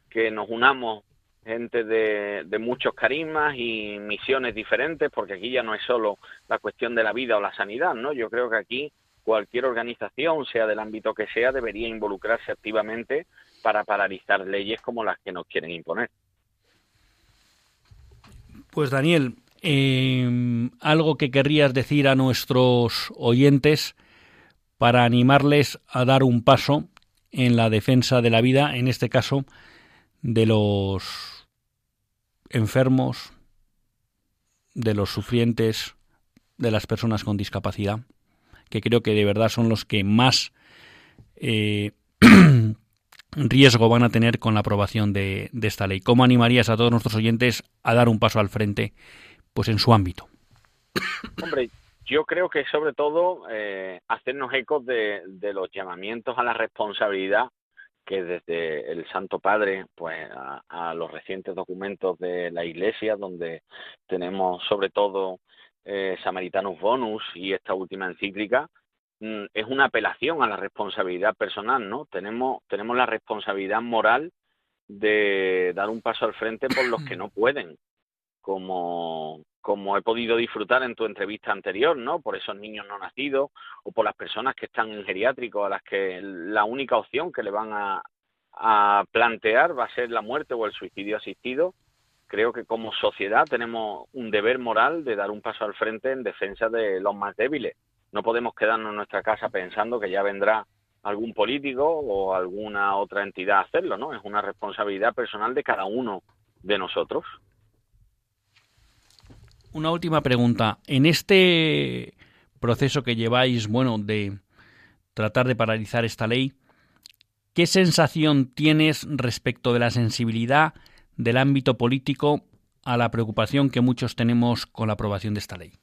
que nos unamos gente de, de, muchos carismas y misiones diferentes, porque aquí ya no es solo la cuestión de la vida o la sanidad, ¿no? Yo creo que aquí cualquier organización, sea del ámbito que sea, debería involucrarse activamente para paralizar leyes como las que nos quieren imponer. Pues Daniel, eh, algo que querrías decir a nuestros oyentes para animarles a dar un paso en la defensa de la vida, en este caso de los enfermos, de los sufrientes, de las personas con discapacidad, que creo que de verdad son los que más eh, riesgo van a tener con la aprobación de, esta ley. ¿Cómo animarías a todos nuestros oyentes a dar un paso al frente pues en su ámbito? Hombre, yo creo que sobre todo eh, hacernos ecos de, los llamamientos a la responsabilidad que desde el Santo Padre, pues a, los recientes documentos de la Iglesia, donde tenemos sobre todo eh, Samaritanus Bonus y esta última encíclica, mm, es una apelación a la responsabilidad personal, ¿no? Tenemos, tenemos la responsabilidad moral de dar un paso al frente por los que no pueden, como, como he podido disfrutar en tu entrevista anterior, ¿no? Por esos niños no nacidos o por las personas que están en geriátrico a las que la única opción que le van a, plantear va a ser la muerte o el suicidio asistido. Creo que como sociedad tenemos un deber moral de dar un paso al frente en defensa de los más débiles. No podemos quedarnos en nuestra casa pensando que ya vendrá algún político o alguna otra entidad a hacerlo, ¿no? Es una responsabilidad personal de cada uno de nosotros. Una última pregunta. En este proceso que lleváis, bueno, de tratar de paralizar esta ley, ¿qué sensación tienes respecto de la sensibilidad del ámbito político a la preocupación que muchos tenemos con la aprobación de esta ley?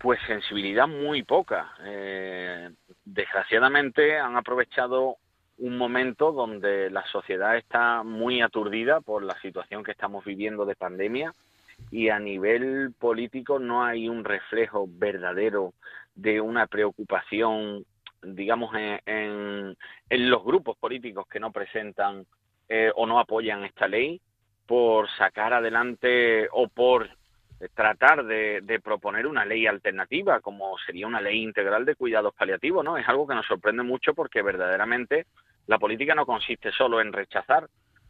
Pues sensibilidad muy poca. Eh, desgraciadamente han aprovechado un momento donde la sociedad está muy aturdida por la situación que estamos viviendo de pandemia y a nivel político no hay un reflejo verdadero de una preocupación, digamos, en, en, los grupos políticos que no presentan eh, o no apoyan esta ley por sacar adelante o por tratar de, de, proponer una ley alternativa, como sería una ley integral de cuidados paliativos, ¿no? Es algo que nos sorprende mucho porque verdaderamente la política no consiste solo en rechazar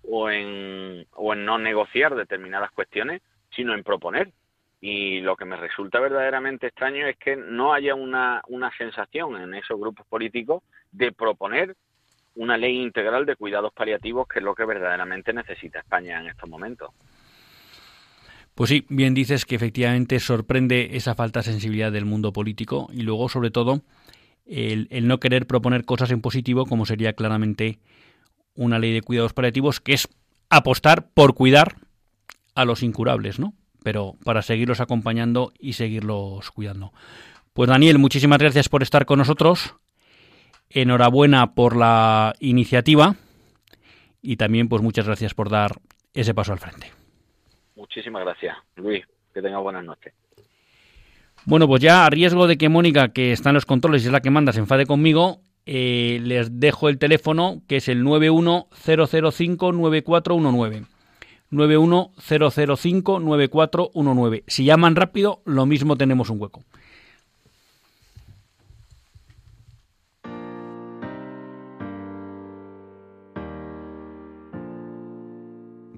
o en, o en no negociar determinadas cuestiones, sino en proponer. Y lo que me resulta verdaderamente extraño es que no haya una, una sensación en esos grupos políticos de proponer una ley integral de cuidados paliativos, que es lo que verdaderamente necesita España en estos momentos. Pues sí, bien dices que efectivamente sorprende esa falta de sensibilidad del mundo político y luego, sobre todo, el, el, no querer proponer cosas en positivo, como sería claramente una ley de cuidados paliativos, que es apostar por cuidar a los incurables, ¿no? Pero para seguirlos acompañando y seguirlos cuidando. Pues Daniel, muchísimas gracias por estar con nosotros. Enhorabuena por la iniciativa y también pues muchas gracias por dar ese paso al frente. Muchísimas gracias, Luis. Que tenga buenas noches. Bueno, pues ya a riesgo de que Mónica, que está en los controles y es la que manda, se enfade conmigo, eh, les dejo el teléfono que es el 910059419. 910059419. Si llaman rápido, lo mismo tenemos un hueco.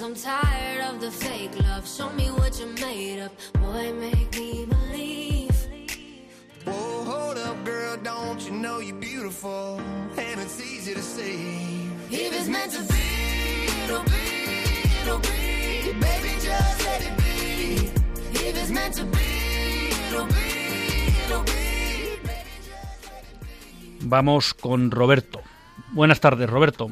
Cause I'm tired of the fake love. Show me what you're made of. Boy, make me believe. Whoa, hold up, girl, don't you know you're beautiful? And it's easy to see. If it's meant to be, it'll be, it'll be. Baby, just let it be. If it's meant to be, it'll be, it'll be. Baby, just let it be. Vamos con Roberto. Buenas tardes, Roberto.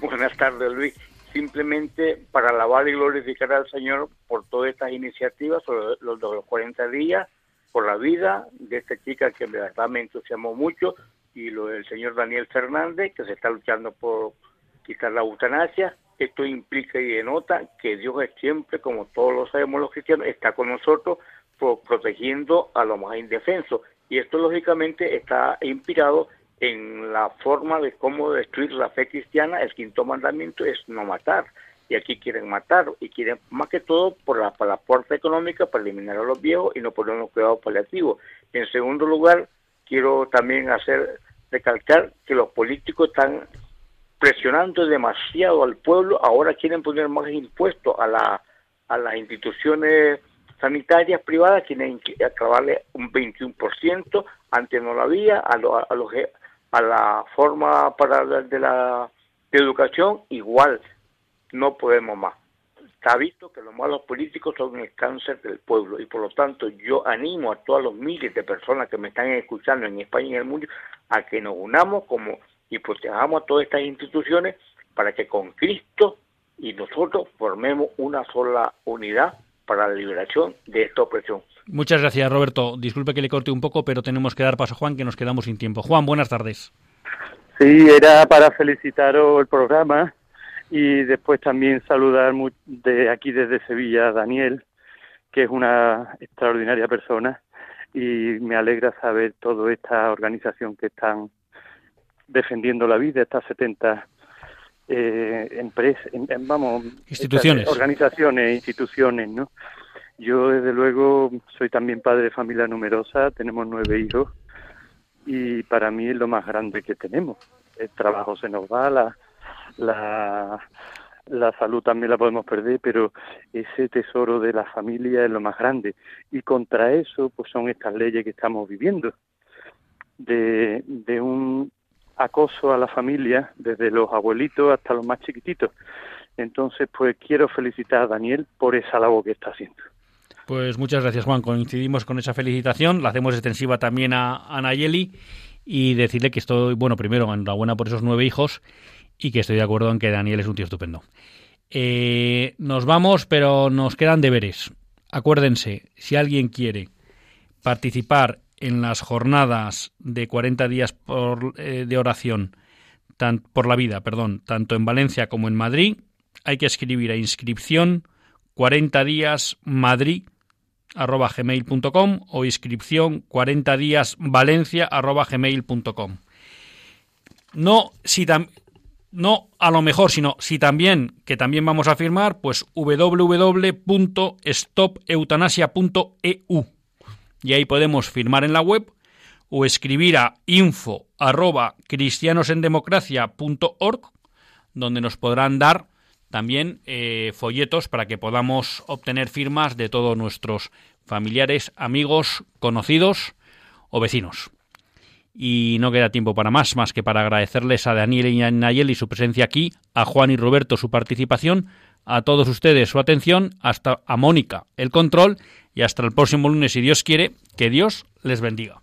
Buenas tardes, Luis. Simplemente para alabar y glorificar al Señor por todas estas iniciativas, sobre los los 40 días, por la vida de esta chica que de verdad me entusiasmó mucho, y lo del señor Daniel Fernández, que se está luchando por quitar la eutanasia. Esto implica y denota que Dios es siempre, como todos lo sabemos los cristianos, está con nosotros protegiendo a los más indefensos. Y esto lógicamente está inspirado en la forma de cómo destruir la fe cristiana, el quinto mandamiento es no matar. Y aquí quieren matar, y quieren más que todo por la, por la puerta económica para eliminar a los viejos y no poner unos cuidados paliativos. En segundo lugar, quiero también hacer recalcar que los políticos están presionando demasiado al pueblo, ahora quieren poner más impuestos a, la, a las instituciones sanitarias privadas, quieren acabarle un 21%, antes no lo había, a, lo, a, los, a la forma para de la de educación igual, no podemos más. Está visto que los malos políticos son el cáncer del pueblo y por lo tanto yo animo a todos los miles de personas que me están escuchando en España y en el mundo a que nos unamos como y protejamos a todas estas instituciones para que con Cristo y nosotros formemos una sola unidad para la liberación de esta opresión. Muchas gracias, Roberto. Disculpe que le corte un poco, pero tenemos que dar paso a Juan, que nos quedamos sin tiempo. Juan, buenas tardes. Sí, era para felicitaros el programa y después también saludar de aquí desde Sevilla a Daniel, que es una extraordinaria persona y me alegra saber toda esta organización que están defendiendo la vida, estas 70 eh, empresas, vamos, instituciones, organizaciones, instituciones, ¿no? Yo desde luego soy también padre de familia numerosa, tenemos nueve hijos y para mí es lo más grande que tenemos. El trabajo se nos va, la, la, salud también la podemos perder, pero ese tesoro de la familia es lo más grande. Y contra eso, pues son estas leyes que estamos viviendo, de, de un acoso a la familia, desde los abuelitos hasta los más chiquititos. Entonces, pues quiero felicitar a Daniel por esa labor que está haciendo. Pues muchas gracias, Juan. Coincidimos con esa felicitación. La hacemos extensiva también a, a Nayeli y decirle que estoy, bueno, primero, enhorabuena por esos nueve hijos y que estoy de acuerdo en que Daniel es un tío estupendo. Eh, nos vamos, pero nos quedan deberes. Acuérdense, si alguien quiere participar en las jornadas de 40 días por, eh, de oración tan, por la vida, perdón, tanto en Valencia como en Madrid, hay que escribir a inscripción 40 días Madrid gmail.com o inscripción 40 días Valencia arroba gmail.com. No, si no a lo mejor, sino si también, que también vamos a firmar, pues www.stopeutanasia.eu. Y ahí podemos firmar en la web o escribir a info arroba cristianosendemocracia.org, donde nos podrán dar también eh, folletos para que podamos obtener firmas de todos nuestros familiares, amigos, conocidos o vecinos. Y no queda tiempo para más, más que para agradecerles a Daniel y a Nayeli su presencia aquí, a Juan y Roberto su participación, a todos ustedes su atención, hasta a Mónica el control y hasta el próximo lunes, si Dios quiere, que Dios les bendiga.